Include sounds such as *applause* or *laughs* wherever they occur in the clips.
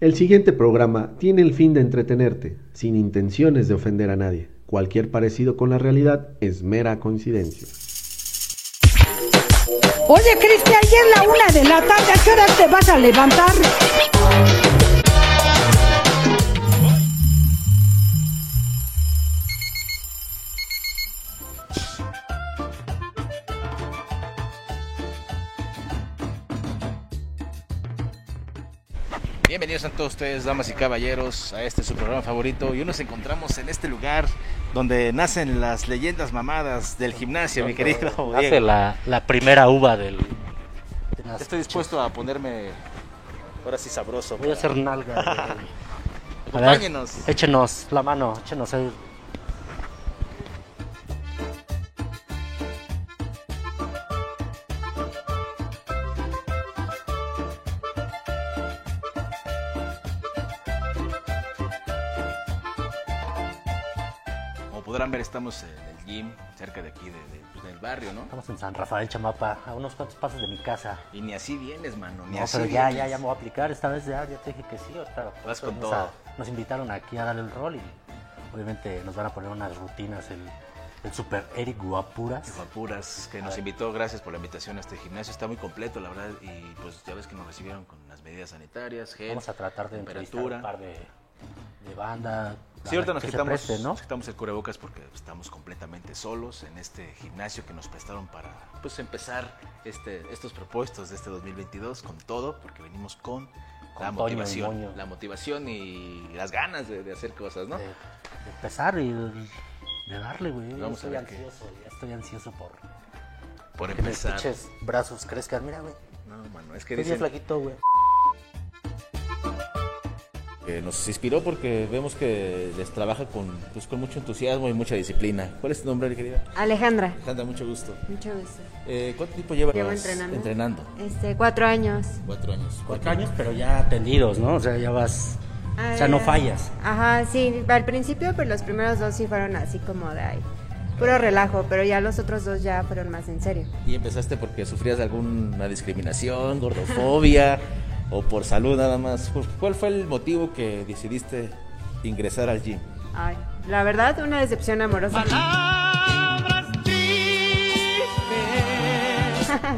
El siguiente programa tiene el fin de entretenerte, sin intenciones de ofender a nadie. Cualquier parecido con la realidad es mera coincidencia. Oye, Cristian, ayer la una de la tarde, ¿a qué hora te vas a levantar? Bienvenidos a todos ustedes, damas y caballeros, a este su programa favorito. Y hoy nos encontramos en este lugar donde nacen las leyendas mamadas del gimnasio, mi querido Hace la, la primera uva del. de Estoy dispuesto a ponerme ahora sí sabroso. Voy a hacer nalga. *laughs* Acompáñenos. échenos la mano, échenos ahí. El gym, cerca de aquí, de, de- pues, del barrio, ¿no? Estamos en San Rafael Chamapa, a unos cuantos pasos de mi casa. Y ni así vienes, mano, ni No, así pero ya, vienes. ya, ya me voy a aplicar. Esta vez ya, ya te dije que sí. Ahorita, Vas con todo. a- nos invitaron aquí a dar el rol y obviamente nos van a poner unas rutinas. El, el super Eric Guapuras. Guapuras, que nos invitó, gracias por la invitación a este gimnasio, está muy completo, la verdad, y pues ya ves que nos recibieron con las medidas sanitarias, gel, Vamos a tratar de temperatura. un par de, de banda. Sí, ahorita nos que quitamos, preste, ¿no? nos quitamos el cubrebocas porque estamos completamente solos en este gimnasio que nos prestaron para pues empezar este, estos propuestos de este 2022 con todo, porque venimos con, Con la motivación, la motivación y las ganas de, de hacer cosas, ¿no? de, de empezar y de, darle, güey. Vamos a estoy ver ansioso, ya estoy ansioso por Por que mis empezar. brazos crezcan. Mira, güey. No, mano, es que Estoy dicen flaquito, güey. Que nos inspiró porque vemos que les trabaja con, pues, con mucho entusiasmo y mucha disciplina. ¿Cuál es tu nombre, querida? Alejandra, Alejandra, mucho gusto. mucho gusto. Eh, ¿Cuánto tiempo llevas Llevo entrenando. entrenando? Este, cuatro años. Cuatro años. Cuatro años, pero ya atendidos, ¿no? O sea, ya vas. O sea, no Ah, fallas. Ajá, sí, al principio, pues los primeros dos sí fueron así como de ahí, puro relajo, pero ya los otros dos ya fueron más en serio. ¿Y empezaste porque sufrías de alguna discriminación, gordofobia *laughs* o por salud nada más? ¿Cuál fue el motivo que decidiste ingresar al gym? Ay, la verdad, una decepción amorosa.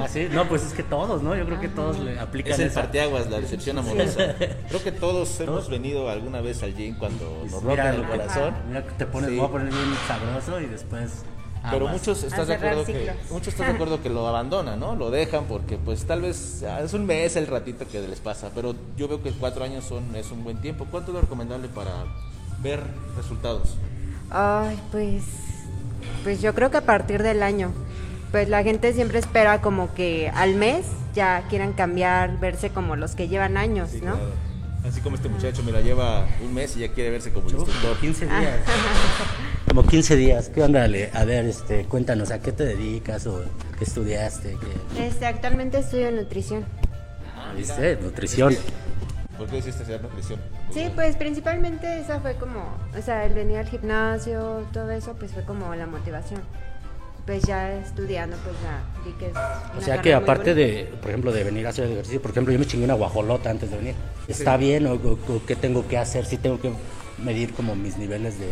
Así, no, pues es que todos, ¿no? Yo creo que todos le aplican Es el esa. parteaguas, la decepción amorosa. *laughs* Creo que todos hemos venido alguna vez al gym cuando nos rompen el corazón. Mira que te pones, Sí. voy a poner bien sabroso y después. Pero aguas. muchos estás de acuerdo que muchos estás de acuerdo que lo abandonan, ¿no? Lo dejan porque pues tal vez ah, es un mes el ratito que les pasa, pero yo veo que cuatro años son es un buen tiempo. ¿Cuánto es lo recomendable para ver resultados? Ay, pues, pues yo creo que a partir del año, pues la gente siempre espera como que al mes ya quieran cambiar, verse como los que llevan años, ¿no? Claro. Así como este muchacho, mira, lleva un mes y ya quiere verse como el instructor. Como 15 días. *laughs* Como 15 días. ¿Qué onda, Ale? A ver, este, cuéntanos, ¿a qué te dedicas o qué estudiaste? ¿Qué, Este, actualmente estudio nutrición. ¿Viste? Nutrición. ¿Por qué decidiste hacer nutrición? Sí, pues principalmente esa fue como, o sea, el venir al gimnasio, todo eso, pues fue como la motivación. Pues ya estudiando, pues ya vi que es O sea que aparte de, por ejemplo, de venir a hacer ejercicio, por ejemplo, yo me chingué una guajolota antes de venir. ¿Está bien o, o- o qué tengo que hacer? Sí tengo que medir como mis niveles de...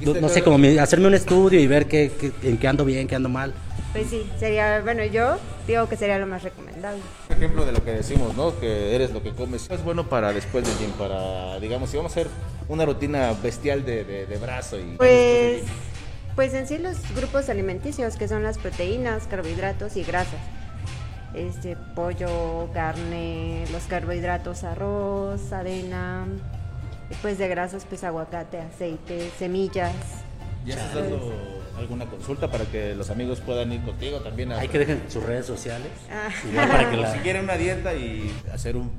No, no sé, como mi- hacerme un estudio y ver qué, qué- en qué ando bien, qué ando mal. Pues sí, sería, bueno, yo digo que sería lo más recomendable. Ejemplo de lo que decimos, ¿no? Que eres lo que comes. Es bueno para después del gym, para, digamos, si vamos a hacer una rutina bestial de, de- de brazo y... Pues, pues en sí los grupos alimenticios, que son las proteínas, carbohidratos y grasas. Este, pollo, carne, los carbohidratos, arroz, avena, pues de grasas, pues aguacate, aceite, semillas. ¿Ya estás dando alguna consulta para que los amigos puedan ir contigo también? A, Hay que dejen sus redes sociales. Ah. Igual para que la... Si quieren una dieta y hacer un,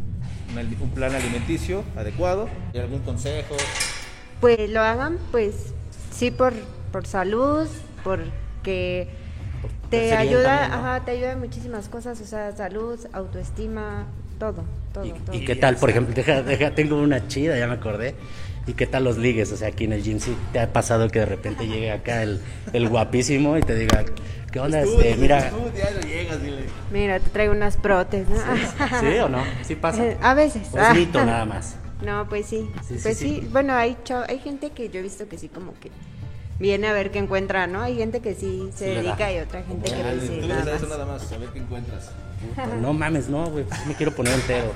un plan alimenticio adecuado, ¿y algún consejo? Pues lo hagan, pues sí por, por salud, porque te ayuda, también, ¿no? ajá, te ayuda en muchísimas cosas, o sea, salud, autoestima, todo, todo, ¿Y, todo. y qué tal? Por ejemplo, deja, deja, tengo una chida, ya me acordé. ¿Y qué tal los ligues? O sea, aquí en el gym sí te ha pasado que de repente llegue acá el, el guapísimo y te diga, ¿qué onda? Este, mira, Mira, te traigo unas protes, ¿no? ¿sí o no? Sí pasa. Eh, *laughs* A veces. ¿O es mito *laughs* nada más? No, pues sí. Pues sí. sí. Bueno, hay, hay gente que yo he visto que sí como que viene a ver qué encuentra, ¿no? Hay gente que sí se dedica y otra gente que más. nada más, a ver qué encuentras. Puta, no mames, no, güey, pues me quiero poner entero.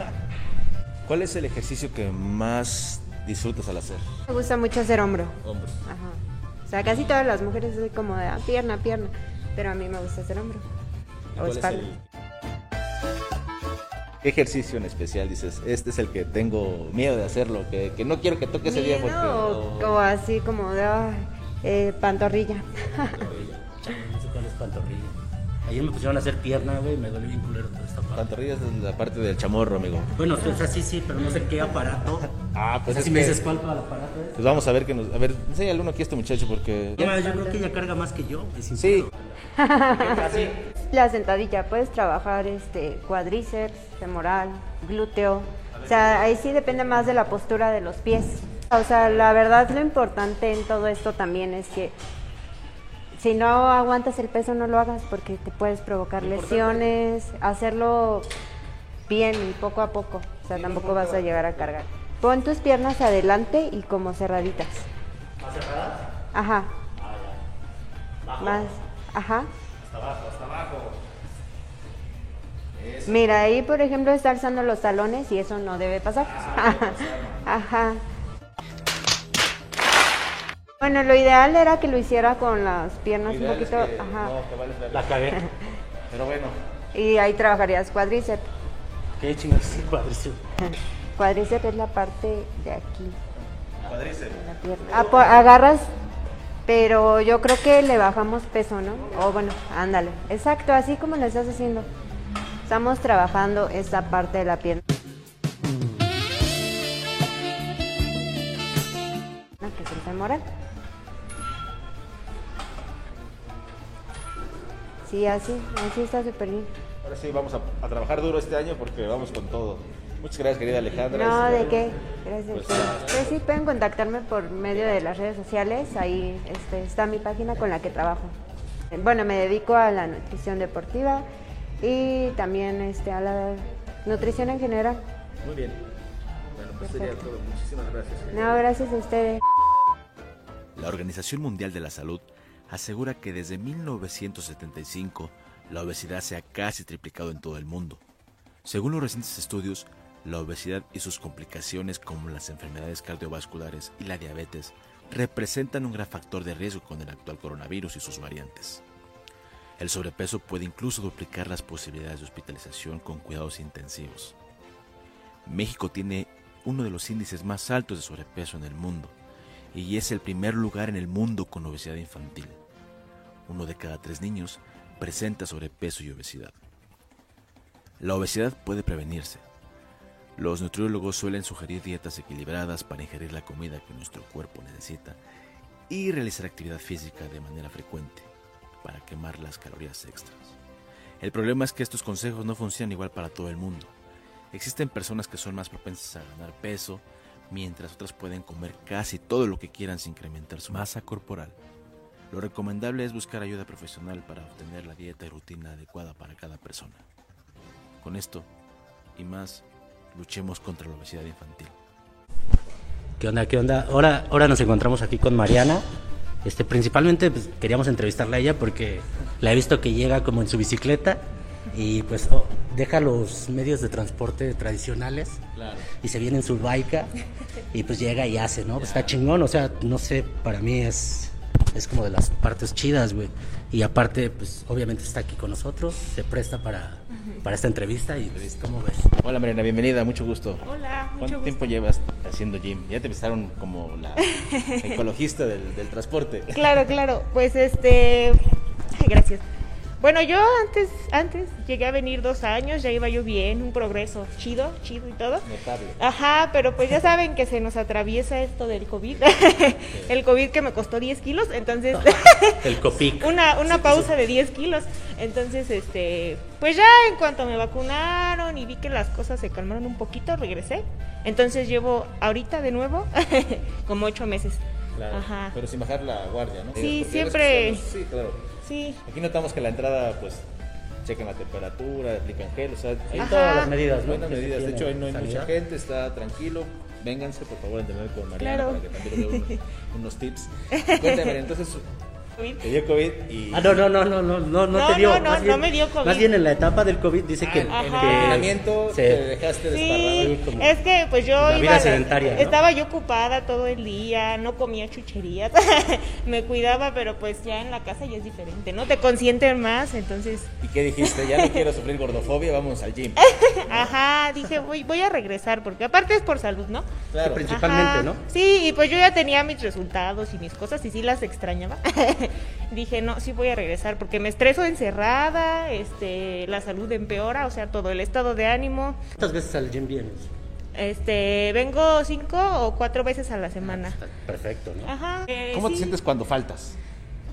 ¿Cuál es el ejercicio que más disfrutas al hacer? Me gusta mucho hacer hombro. Hombre. Ajá. O sea, casi todas las mujeres soy como de ah, pierna, pierna. Pero a mí me gusta hacer hombro. O ¿Cuál es espalda. el- ¿Qué ejercicio en especial dices? Este es el que tengo miedo de hacerlo, que, que no quiero que toque ese día porque... Miedo o como así como de ay, eh, pantorrilla. *laughs* No sé cuál es pantorrilla. Ayer me pusieron a hacer pierna, güey, me dolió bien culero toda esta parte. Pantorrillas es la parte del chamorro, amigo. Bueno, o sea, sí, sí, pero no sé qué aparato. *laughs* Ah, O pues sea, es si me dices cuál para el aparato es. Pues vamos a ver que nos... A ver, enséñale uno aquí a este muchacho porque... No, yo creo que ella carga más que yo. Es Sí, *laughs* La sentadilla, puedes trabajar este cuádriceps, femoral, glúteo. O sea, ahí sí depende más de la postura de los pies. O sea, la verdad lo importante en todo esto también es que si no aguantas el peso no lo hagas porque te puedes provocar lesiones, hacerlo bien y poco a poco. O sea, tampoco vas a llegar a cargar. Pon tus piernas adelante y como cerraditas. ¿Más cerradas? Ajá. Más, ajá. Mira, ahí por ejemplo está alzando los talones y eso no debe pasar. *laughs* Ajá. Bueno, lo ideal era que lo hiciera con las piernas un es poquito, que- ajá. no, que vale. La cagué. *laughs* Pero bueno, Y ahí trabajarías cuádriceps. ¿Qué chingados es el cuádriceps? *laughs* Cuádriceps es la parte de aquí, cuadríceps. la pierna. Ah, agarras, pero yo creo que le bajamos peso, ¿no? O bueno, ándale. Exacto, así como lo estás haciendo. Estamos trabajando esta parte de la pierna. Que es el femoral. Sí, así, así está súper bien. Ahora sí, vamos a, a trabajar duro este año porque vamos con todo. Muchas gracias, querida Alejandra. No, ¿de qué? Gracias. Pues, ustedes. Pues sí, pueden contactarme por medio de las redes sociales. Ahí este, está mi página con la que trabajo. Bueno, me dedico a la nutrición deportiva y también este, a la nutrición en general. Muy bien. Bueno, pues sería todo. Muchísimas gracias. No, gracias a ustedes. La Organización Mundial de la Salud asegura que desde 1975 la obesidad se ha casi triplicado en todo el mundo. Según los recientes estudios, la obesidad y sus complicaciones como las enfermedades cardiovasculares y la diabetes representan un gran factor de riesgo con el actual coronavirus y sus variantes. El sobrepeso puede incluso duplicar las posibilidades de hospitalización con cuidados intensivos. México tiene uno de los índices más altos de sobrepeso en el mundo y es el primer lugar en el mundo con obesidad infantil. Uno de cada tres niños presenta sobrepeso y obesidad. La obesidad puede prevenirse. Los nutriólogos suelen sugerir dietas equilibradas para ingerir la comida que nuestro cuerpo necesita y realizar actividad física de manera frecuente para quemar las calorías extras. El problema es que estos consejos no funcionan igual para todo el mundo. Existen personas que son más propensas a ganar peso, mientras otras pueden comer casi todo lo que quieran sin incrementar su masa corporal. Lo recomendable es buscar ayuda profesional para obtener la dieta y rutina adecuada para cada persona. Con esto y más, luchemos contra la obesidad infantil. ¿Qué onda? ¿Qué onda? Ahora, ahora nos encontramos aquí con Mariana. Este, principalmente pues, queríamos entrevistarla a ella porque la he visto que llega como en su bicicleta y pues oh, deja los medios de transporte tradicionales y se viene en su bike y pues llega y hace, ¿no? Pues está chingón, o sea, no sé, para mí es, es como de las partes chidas, güey. Y aparte, pues obviamente está aquí con nosotros, se presta para, para esta entrevista y pues, ¿cómo ves? Hola Mariana, bienvenida, mucho gusto. Hola, mucho ¿Cuánto gusto. tiempo llevas haciendo gym? Ya te empezaron como la *laughs* ecologista del, del transporte. Claro, claro. Pues este. ay, *laughs* gracias. Bueno, yo antes, antes llegué a venir dos años, ya iba yo bien, un progreso chido, chido y todo. Notable. Ajá, pero pues ya saben que se nos atraviesa esto del COVID. *laughs* el COVID que me costó 10 kilos, entonces *laughs* El copic. *laughs* una, una pausa de 10 kilos. Entonces, este, pues ya en cuanto me vacunaron y vi que las cosas se calmaron un poquito, regresé. Entonces llevo ahorita de nuevo como ocho meses. Claro, Ajá. Pero sin bajar la guardia, ¿no? Sí, siempre- Sí, claro. Sí, Aquí notamos que la entrada, pues, chequen la temperatura, aplican gel, o sea, hay Ajá. Todas las medidas, ¿no? buenas medidas. De hecho, hoy no hay sanidad. mucha gente, está tranquilo. Vénganse, por favor, a entender con Mariana Claro. para que también le dé unos, *laughs* unos tips. Cuéntame, entonces, COVID. te dio COVID y... Ah, no, no, no, no, no, no, no te dio. no, no, más no bien- me dio COVID. Más bien en la etapa del COVID dice Ah, que, en confinamiento se- te dejaste. Sí, como es que pues yo la iba vida sedentaria, ¿no? estaba yo ocupada todo el día, no comía chucherías, *laughs* me cuidaba, pero pues ya en la casa ya es diferente, ¿no? Te consienten más, entonces, ¿Y qué dijiste? Ya no *laughs* quiero sufrir gordofobia, vamos al gym. *laughs* ajá, dije, voy, voy a regresar, porque aparte es por salud, ¿no? Claro. principalmente, Ajá. ¿no? Sí, y pues yo ya tenía mis resultados y mis cosas y sí las extrañaba. *laughs* Dije, no, sí voy a regresar porque me estreso encerrada, este, la salud empeora, o sea, todo el estado de ánimo. ¿Cuántas veces al gym vienes? Este, vengo cinco o cuatro veces a la semana. Está perfecto, ¿no? Ajá. eh, ¿Cómo te sientes cuando faltas?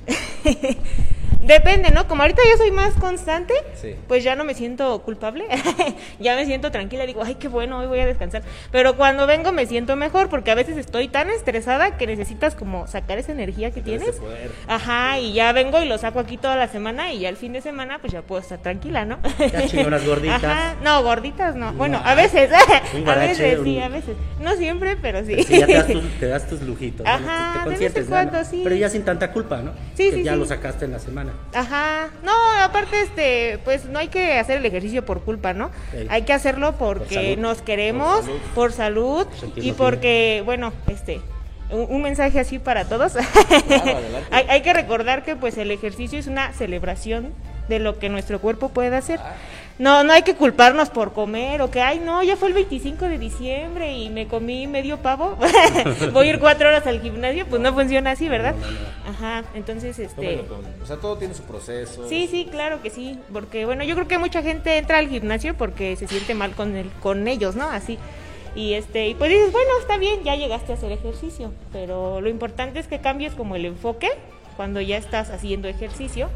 *laughs* Depende, ¿no? Como ahorita yo soy más constante, Sí. pues ya no me siento culpable, *laughs* ya me siento tranquila, digo, ay, qué bueno, hoy voy a descansar. Pero cuando vengo me siento mejor porque a veces estoy tan estresada que necesitas como sacar esa energía que tienes. poder. Ajá, y ya vengo y lo saco aquí toda la semana y ya el fin de semana pues ya puedo estar tranquila, ¿no? Ya chingonas gorditas. Ajá, no, gorditas no. Bueno, No. a veces, Un *laughs* a veces sí, a veces. No siempre, pero sí. Ya te das, tus, *laughs* te das tus lujitos. ¿no? Ajá, Te- te de vez en consientes, ¿no? cuando, sí. Pero ya sin tanta culpa, ¿no? Sí, que sí, ya lo sacaste en la semana. Ajá, no, aparte este, pues no hay que hacer el ejercicio por culpa, ¿no? Sí. Hay que hacerlo porque salud. nos queremos, por salud, y porque, bueno, este, un, un mensaje así para todos. *laughs* hay, hay que recordar que pues el ejercicio es una celebración de lo que nuestro cuerpo puede hacer. No, no hay que culparnos por comer o que, ay, no, ya fue el 25 de diciembre y me comí medio pavo. *laughs* Voy a ir cuatro horas al gimnasio, pues no funciona así, ¿verdad? Ajá, entonces, este... Con- O sea, todo tiene su proceso. Sí, sí, claro que sí, porque bueno, yo creo que mucha gente entra al gimnasio porque se siente mal con el, con ellos, ¿no? Así. Y este, y pues dices, bueno, está bien, ya llegaste a hacer ejercicio, pero lo importante es que cambies como el enfoque cuando ya estás haciendo ejercicio,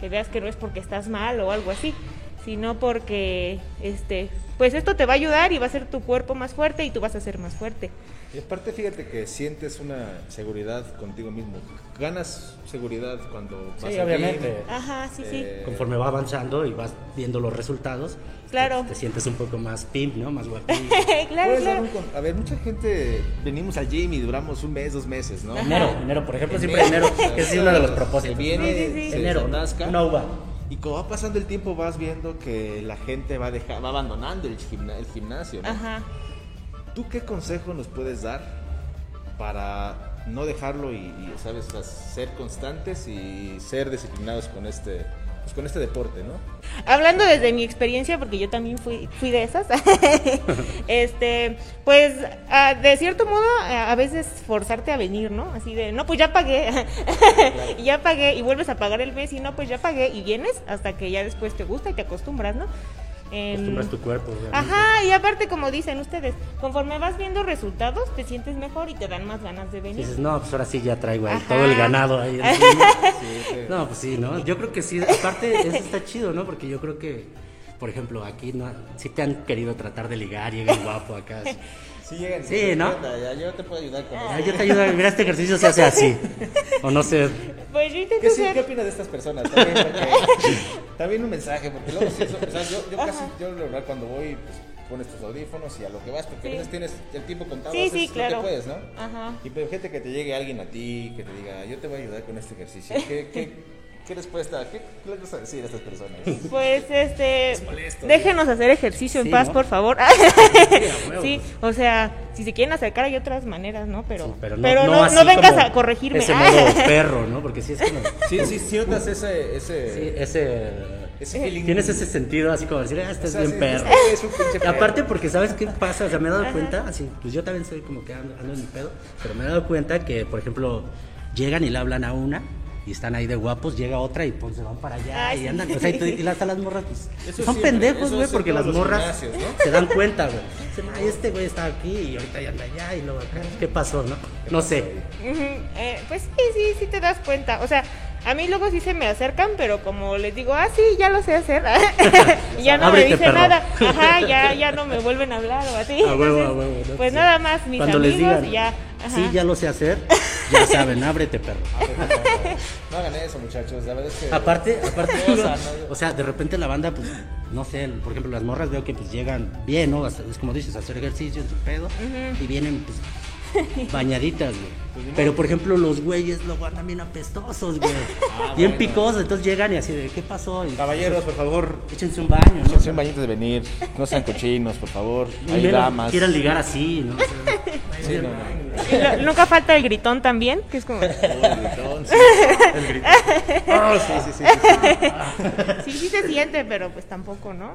que veas que no es porque estás mal o algo así, sino porque este, pues esto te va a ayudar y va a hacer tu cuerpo más fuerte y tú vas a ser más fuerte. Y aparte, fíjate que sientes una seguridad contigo mismo. Ganas seguridad cuando vas Sí, obviamente. gym. Ajá, sí, sí. Eh, Conforme va avanzando y vas viendo los resultados, Claro. te, te sientes un poco más pimp, ¿no? Más guapito. *laughs* claro, claro. un A ver, mucha gente venimos al gym y duramos un mes, dos meses, ¿no? enero, enero, por ejemplo, siempre enero, que es *laughs* uno de los propósitos. Se viene, Sí, sí, sí. se enero, atasca. una uva. Y como va pasando el tiempo vas viendo que la gente va, deja- va abandonando el, gimna- el gimnasio. ¿no? Ajá. ¿Tú qué consejo nos puedes dar para no dejarlo y, y, sabes, ser constantes y ser disciplinados con este, pues, con este deporte, ¿no? Hablando desde mi experiencia, porque yo también fui, fui de esas, *laughs* este, pues ah, de cierto modo a a veces forzarte a venir, ¿no? Así de, no, pues ya pagué, *laughs* ya pagué, y vuelves a pagar el mes, y no, pues ya pagué, y vienes hasta que ya después te gusta y te acostumbras, ¿no? Acostumbras tu cuerpo. obviamente. Ajá, y aparte como dicen ustedes, conforme vas viendo resultados, te sientes mejor y te dan más ganas de venir. Dices, no, pues ahora sí ya traigo ahí Ajá. todo el ganado ahí. *laughs* No, pues sí, ¿no? Yo creo que sí, aparte eso está chido, ¿no? Porque yo creo que, por ejemplo, aquí no, sí te han querido tratar de ligar y guapo acá. sí. Sí, llegan. Sí, ¿no? Ya, yo te puedo ayudar con Ah, yo te ayudo, mira, este ejercicio se hace así. O no sé, Pues yo intento ¿Qué, sí, ser- ¿Qué opinas de estas personas? También, porque- también un mensaje, porque luego, sí, eso- o sea, yo, yo casi, yo la verdad cuando voy, pues, pones tus audífonos y a lo que vas, porque a Sí. veces tienes el tiempo contado, Sí, sí, lo claro. que puedes, ¿no? Ajá. Y pero gente que te llegue alguien a ti, que te diga, yo te voy a ayudar con este ejercicio, ¿qué, qué, qué respuesta, qué, qué le vas a decir a estas personas? Pues este, molesto, déjenos hacer ejercicio en Sí, paz, ¿no? por favor. sí, o sea, si se quieren acercar hay otras maneras, ¿no? Pero, sí, pero pero no, no, no, así vengas como a corregirme. Ese modo *laughs* perro, ¿no? Porque sí es como. Sí, sí, sí notas ese, ese, Sí, ese. ese feeling. Tienes ese sentido así como decir, ah, O estás sea, bien sí, perro. es- es un perro. Aparte porque sabes qué pasa, o sea, me he dado cuenta, así, pues yo también soy como que ando, ando en mi pedo, pero me he dado cuenta que, por ejemplo, llegan y le hablan a una y están ahí de guapos, llega otra y pues se van para allá Ay, y sí. andan, o sea, y, tú- *laughs* y hasta las morras pues, son siempre, pendejos, güey, porque las morras se dan cuenta, güey. Dicen, Ay, este güey está aquí y ahorita ya anda allá y luego acá, ¿qué pasó, no? No sé. Eh, pues sí, sí, sí te das cuenta. O sea, a mí luego sí se me acercan, pero como les digo, ah, sí, ya lo sé hacer. *laughs* y ya no Ábrete, me dicen perro. nada. Ajá, ya, ya no me vuelven a hablar o así. *laughs* A huevo, a Entonces, huevo, ¿no? Pues Sí. nada más mis Cuando amigos les digan, ya. Ajá. sí, ya lo sé hacer, ya saben, ábrete, perro. No hagan eso, muchachos. La verdad es que. Aparte, aparte, o sea, de repente la banda, pues, no sé, por ejemplo, las morras veo que pues llegan bien, ¿no? Es como dices, hacer ejercicio en su pedo y vienen, pues, *laughs* bañaditas, güey. Pero, por ejemplo, los güeyes luego andan bien apestosos, güey. *laughs* bien picosos, entonces llegan y así de, ¿qué pasó? Y, Caballeros, por favor. échense un baño, ¿no? Échense un bañito de venir. No sean cochinos, por favor. Hay menos damas. quieran ligar así, ¿no? *laughs* O sea, Sí, no, no. Nunca falta el gritón también, que es como. El gritón, sí. El gritón. Oh, sí, sí, sí, sí, sí. Sí, sí se siente, pero pues tampoco, ¿no?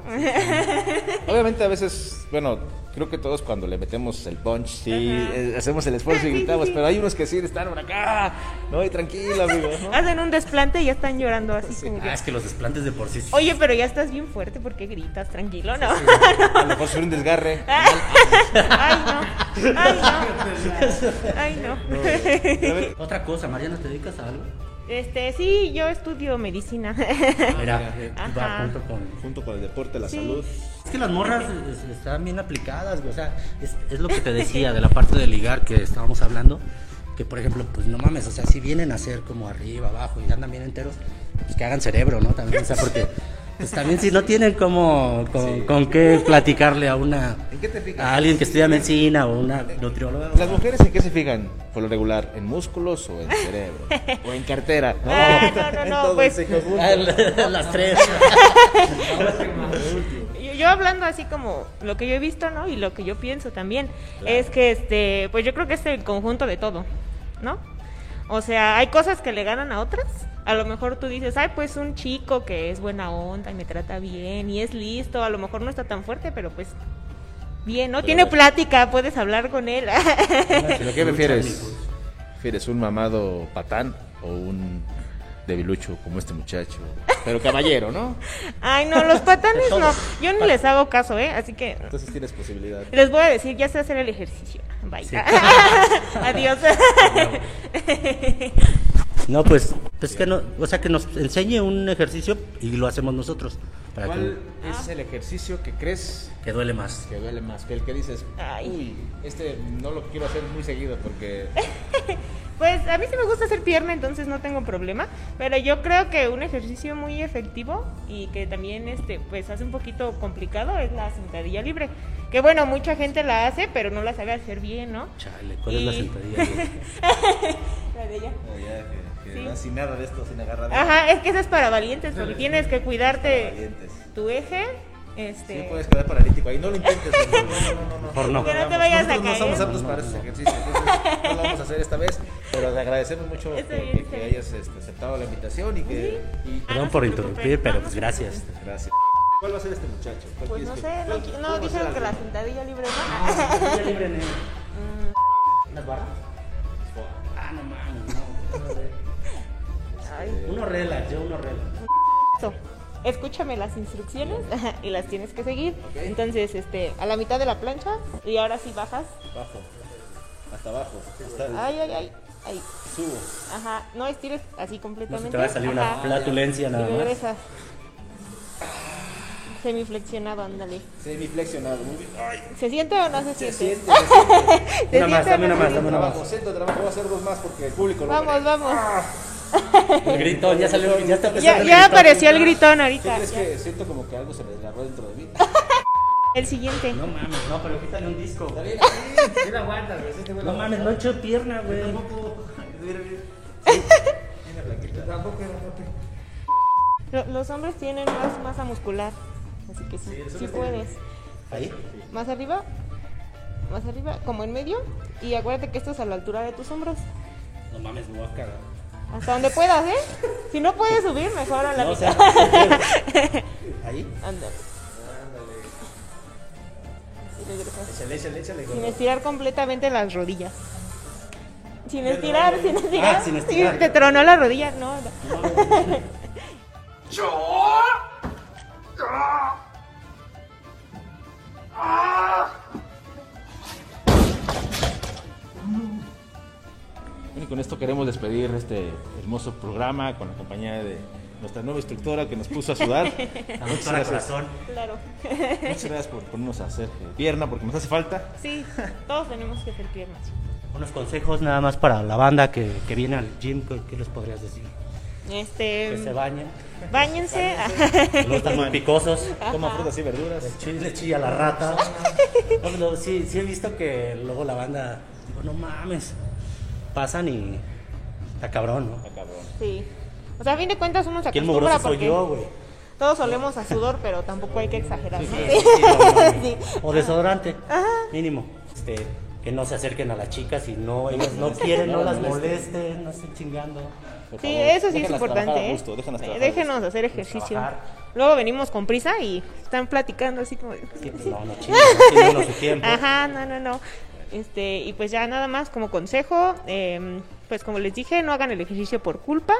Obviamente a veces, bueno, creo que todos cuando le metemos el punch, sí, eh, hacemos el esfuerzo y *laughs* Sí, sí, gritamos, sí. pero hay unos que sí están por acá, no, y tranquilo, amigo, ¿no? Hacen un desplante y ya están llorando así como que. Ah, es que los desplantes de por sí. Oye, pero ya estás bien fuerte, ¿por qué gritas? Tranquilo, ¿no? A lo mejor sufrir un desgarre. *laughs* Ay, no. Ay, no. Ay, no. *laughs* Otra cosa, Mariana, ¿te dedicas a algo? Este, sí, yo estudio medicina. Mira, Ajá. va junto con Junto con el deporte, la Sí. salud. Es que las morras es- están bien aplicadas, güey. O sea, es, es lo que te decía de la parte de ligar que estábamos hablando. Que por ejemplo, pues no mames, o sea, si vienen a hacer como arriba, abajo y andan bien enteros, pues que hagan cerebro, ¿no? También, o sea, porque pues también si no tienen como con, con qué platicarle a una ¿En qué te fijas? a alguien que estudia medicina o una nutrióloga. Las mujeres en qué se fijan, por lo regular, en músculos o en cerebro, *laughs* o en cartera. Ah, no, no, no, *laughs* pues-. Ah, *laughs* las tres. Yo, yo hablando así como lo que yo he visto, ¿no? Y lo que yo pienso también, es que este, pues yo creo que es el conjunto de todo, ¿no? O sea, hay cosas que le ganan a otras. A lo mejor tú dices, ay, pues un chico que es buena onda y me trata bien y es listo, a lo mejor no está tan fuerte, pero pues bien, ¿no? Tiene plática, puedes hablar con él. ¿Pero qué *laughs* prefieres? ¿Prefieres un mamado patán o un debilucho como este muchacho? Pero caballero, ¿no? ay, no, los patanes *laughs* no. Yo ni les hago caso, ¿eh? Así que Entonces tienes posibilidad. les voy a decir, ya sé hacer el ejercicio. Bye. Sí. *laughs* Adiós. No, pues, pues que no, o sea, que nos enseñe un ejercicio y lo hacemos nosotros para ¿Cuál Ah. es el ejercicio que crees que, duele más. que duele más? Que el que dices, Ay. uy, este no lo quiero hacer muy seguido porque... *laughs* Pues a mí sí me gusta hacer pierna, entonces no tengo problema. Pero yo creo que un ejercicio muy efectivo y que también este, pues hace un poquito complicado es la sentadilla libre. Que bueno, mucha gente la hace, pero no la sabe hacer bien, ¿no? Chale, ¿cuál es la sentadilla? güey? *laughs* La de ella. Que, Sí. sin nada de esto, sin agarrar. Ajá, es que eso es para valientes, porque tienes que cuidarte valientes. tu eje. Sí, Este, puedes quedar paralítico ahí. No lo intentes. No, no, no, no. Mejor no. Que no te vayas a Nosotros no somos caer. aptos para esos ejercicios. entonces no lo vamos a hacer esta vez. Pero te agradecemos mucho que, bien, que- que hayas este, aceptado la invitación y que. y- Ah, Perdón no por interrumpir, pero No, pues no gracias. Gracias. ¿Cuál va a ser este muchacho? ¿Cuál Pues no sé, que- no, no dijeron que la sentadilla libre no. Sentadilla libre Mm, ¿Unas barras? Ah, no mames, no. Ay. Uno relax, yo uno relax. Eso. Escúchame las instrucciones *laughs* y las tienes que seguir. Entonces, este, a la mitad de la plancha y ahora sí bajas. Abajo. Hasta abajo. Hasta el- Ay, ay, ay. Ahí. Subo. Ajá. No estires así No completamente. se te va a salir una Ajá. flatulencia Y nada más. regresas. Semiflexionado, ándale. Semiflexionado. Muy bien. Ay, ¿Se siente o no se se siente? siente. se siente. *laughs* ¿Se Una más, dame no una más, dame una más. Trabajo, siento trabajo. Voy a hacer dos más porque el público lo Vamos, ve. vamos. El gritón, ya salió, ya está empezando Ya, ya apareció el gritón ¿Qué ahorita. crees ya. que siento como que algo se me desgarró dentro de mí? *laughs* El siguiente. No mames, no, pero quítale un disco. Está bien, así. Sí, la aguantas, güey. Sí, te No mames, no hecho pierna, güey. Tampoco. Mira, mira. Tampoco. Lo- Los hombres tienen más masa muscular. Así que sí, sí puedes. Ahí. Más arriba, más arriba, como en medio. Y acuérdate que esto es a la altura de tus hombros. No mames, me voy a cagar. Hasta donde puedas, ¿eh? Si no puedes subir, mejor a la No, o mitad. sea, *laughs* ahí. Ándale. Y. Échale, échale, échale. Sin estirar completamente las rodillas. Sin estirar, sin estirar. Ah, sin estirar. Sí, te tronó la rodilla, no. no. *laughs* Y esto queremos despedir este hermoso programa con la compañía de nuestra nueva instructora que nos puso a sudar. *laughs* La Muchas doctora gracias. Corazón. Claro. Muchas gracias por ponernos a hacer pierna porque nos hace falta. Sí, todos tenemos que hacer piernas. Unos consejos nada más para la banda que, que viene al gym, ¿qué, les podrías decir? Este, Que se bañen, Báñense. que no están muy picosos. Toma frutas y verduras. Le chilla, le chilla la rata. *laughs* Sí, sí he visto que luego la banda, digo, no mames, pasan y está cabrón, ¿no? Cabrón. Sí. O sea, a fin de cuentas uno se acostumbra mugroso soy porque yo, güey. todos olemos a sudor, pero tampoco hay que exagerar, ¿no? Sí, Sí. sí, no. *laughs* Sí. O desodorante, mínimo. Este, que no se acerquen a las chicas y no, ellos no quieren, no las molesten, no estén chingando. Sí, eso sí es importante, ¿eh? gusto, Eh, Déjenos gusto. hacer ejercicio. Trabajar. Luego venimos con prisa y están platicando así como... Sí, pues *laughs* no, no su tiempo. Ajá, no, no, no. Este, y pues ya nada más como consejo, eh, pues como les dije, no hagan el ejercicio por culpa.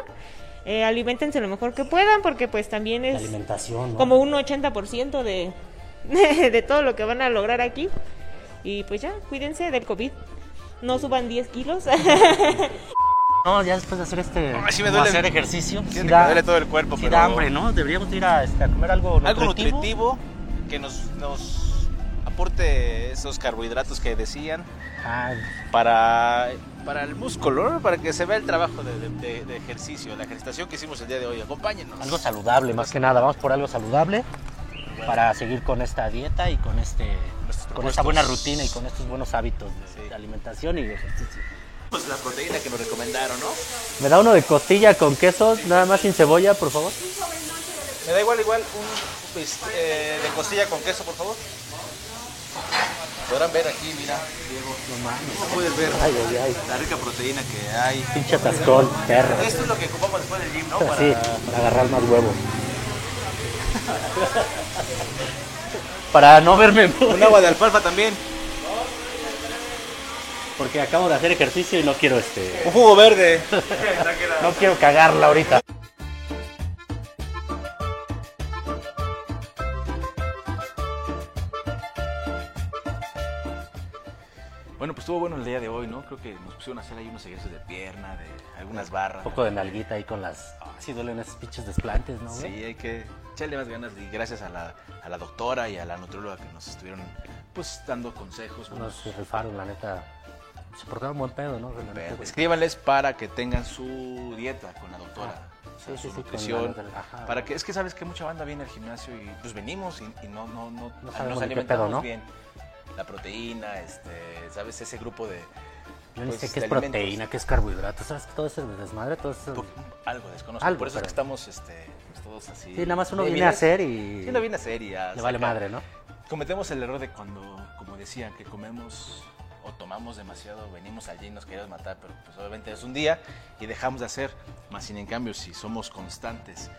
Eh, aliméntense lo mejor que puedan porque pues también es alimentación, ¿no? como un 80% de, *laughs* de todo lo que van a lograr aquí. Y pues ya, cuídense del COVID. No suban 10 kilos. *laughs* No, ya después de hacer este Ay, sí me duele- hacer ejercicio, sí que da, me duele todo el cuerpo, sí pero- da hambre, ¿no? Deberíamos de ir a, este, a comer algo nutritivo. Algo nutritivo que nos, nos aporte esos carbohidratos que decían Ah, para, para el músculo, ¿no? para que se vea el trabajo de, de- de- ejercicio, la ejercitación que hicimos el día de hoy. Acompáñenos. algo saludable, más que nada. Vamos por algo saludable para seguir con esta dieta y con este Nuestros con esta buena rutina y con estos buenos hábitos de, Sí. alimentación y de ejercicio. Pues la proteína que nos recomendaron, ¿no? ¿Me da uno de costilla con queso, nada más sin cebolla, por favor? Me da igual, igual, un pues, eh, de costilla con queso, por favor. Podrán ver aquí, mira, Diego. ¿Cómo puedes ver Ay, ay, ay. la rica proteína que hay? Pinche atascón, perro. Esto es lo que ocupamos después del gym, ¿no? Para, Sí, para agarrar más huevos. *laughs* para no verme Un agua de alfalfa también. Porque acabo de hacer ejercicio y no quiero este. Un jugo verde. *laughs* No quiero cagarla ahorita. Estuvo bueno el día de hoy, ¿no? Creo que nos pusieron a hacer ahí unos ejercicios de pierna, de algunas barras. Un poco de nalguita ahí con las. Ah, sí duelen esos pinches desplantes, ¿no, Sí, güey? hay que echarle más ganas y gracias a la, a la doctora y a la nutrióloga que nos estuvieron pues dando consejos. buenos Nos rifaron, la neta. Se portaron buen pedo, ¿no? Neta. Escríbanles para que tengan su dieta con la doctora. sea, sí, sí, sí, nutrición. la- ajá. para que es que sabes que mucha banda viene al gimnasio y pues venimos y, y no, no, no, No sabemos nos alimentamos pedo, ¿no? bien. La proteína, este, sabes, ese grupo de Yo ni pues, sé qué es alimentos. proteína, qué es carbohidrato. ¿Sabes que todo ese desmadre? Todo eso. Po- algo desconozco. Algo, por eso es que estamos este, pues, todos así. Sí, nada más uno viene a hacer y. Sí, no viene a hacer y a Le vale madre, ¿no? Cometemos el error de cuando, como decían, que comemos o tomamos demasiado, venimos allí y nos queremos matar, pero pues obviamente es un día y dejamos de hacer. Más sin en cambio, si somos constantes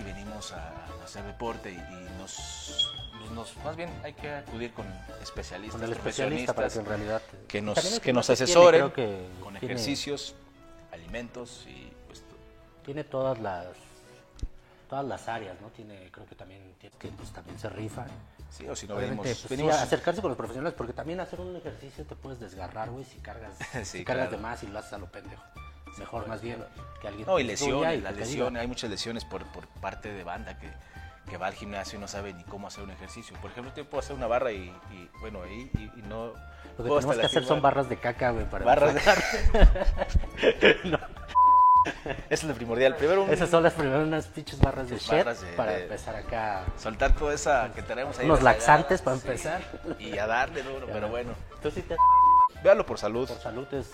y venimos a, hacer deporte y, y nos, pues, nos- más bien hay que acudir con especialistas, Con especialista para que en realidad. que nos, También el que nos tiene, asesoren creo que con tiene- ejercicios, alimentos y pues Tiene todas las. Todas las áreas, ¿no? Tiene, creo que también, tiene- que pues también se rifa. Sí, o si no venimos, pues, sí, venimos acercarse con los profesionales, porque también hacer un ejercicio te puedes desgarrar, güey, si cargas, *laughs* Sí, si cargas claro. de más y lo haces a lo pendejo. Mejor más bien que alguien No, y lesiones, y las lesiones, hay muchas lesiones por, por parte de banda que, que va al gimnasio y no sabe ni cómo hacer un ejercicio. Por ejemplo, yo puedo hacer una barra y, y, bueno, ahí y, y no... Lo que tenemos que hacer son barras de caca, güey, para Barras de... *laughs* No, *laughs* Eso es lo primordial. Primero un- Esas son las primeras unas pinches barras de shit para de- empezar acá. soltar toda esa que tenemos ahí. Unos laxantes para Sí, empezar. Y a darle duro, pero bueno. Tú sí te... Véalo por salud. Por salud es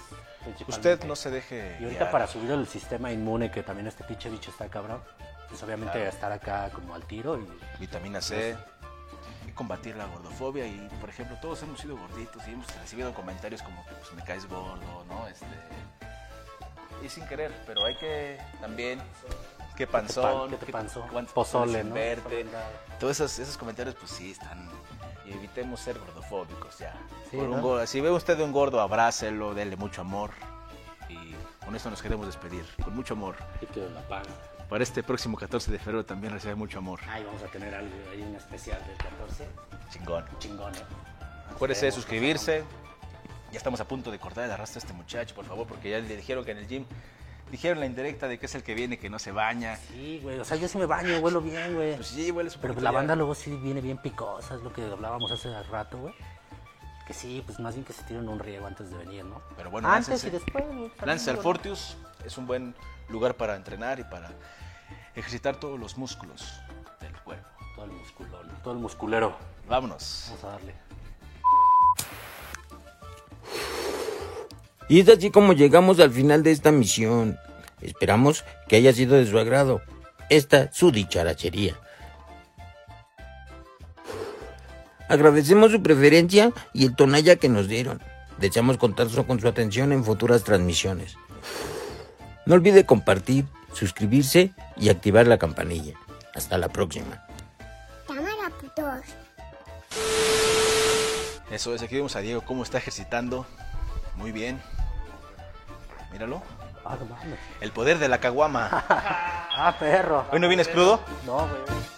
Usted no se deje Y ahorita guiar. para subir el sistema inmune, que también este pinche bicho está cabrón, pues obviamente Claro. estar acá como al tiro y vitamina C y combatir la gordofobia y por ejemplo todos hemos sido gorditos y hemos recibido comentarios como que pues, me caes gordo no este y sin querer pero hay que también qué panzón qué te panzó? cuántos Pozole, pozole ¿no? verte todos esos, esos comentarios pues sí están y evitemos ser gordofóbicos ya Sí, Por un ¿no? gordo- si ve usted de un gordo abrácelo dele mucho amor y con esto nos queremos despedir, con mucho amor. Y que la paga. Para este próximo 14 de febrero también recibe mucho amor. Ay, vamos a tener algo ahí, un especial del 14. Chingón. Chingón, ¿eh? Acuérdese de suscribirse. Ya estamos a punto de cortar el arrastre a este muchacho, por favor, porque ya le dijeron que en el gym dijeron la indirecta de que es el que viene, que no se baña. Sí, güey. O sea, yo sí me baño, huelo bien, güey. Pues sí, huele Pero la banda luego sí viene bien picosa, es lo que hablábamos hace rato, güey. Que sí, pues más bien que se tiren un riego antes de venir, ¿no? Pero bueno, Antes y después. güey, Láncense al. Fortius, es un buen lugar para entrenar y para ejercitar todos los músculos del cuerpo. Todo el musculón, todo el musculero. Vámonos. Vamos a darle. Y es así como llegamos al final de esta misión. Esperamos que haya sido de su agrado. Esta su dicharachería. Agradecemos su preferencia y el tonalla que nos dieron. Deseamos contar con su atención en futuras transmisiones. No olvide compartir, suscribirse y activar la campanilla. Hasta la próxima. Cámara, putos. Eso es, aquí vemos a Diego cómo está ejercitando. Muy bien. Míralo. Ah, no mames. El poder de la caguama. *laughs* Ah, perro. ¿Hoy no vienes crudo? No, güey.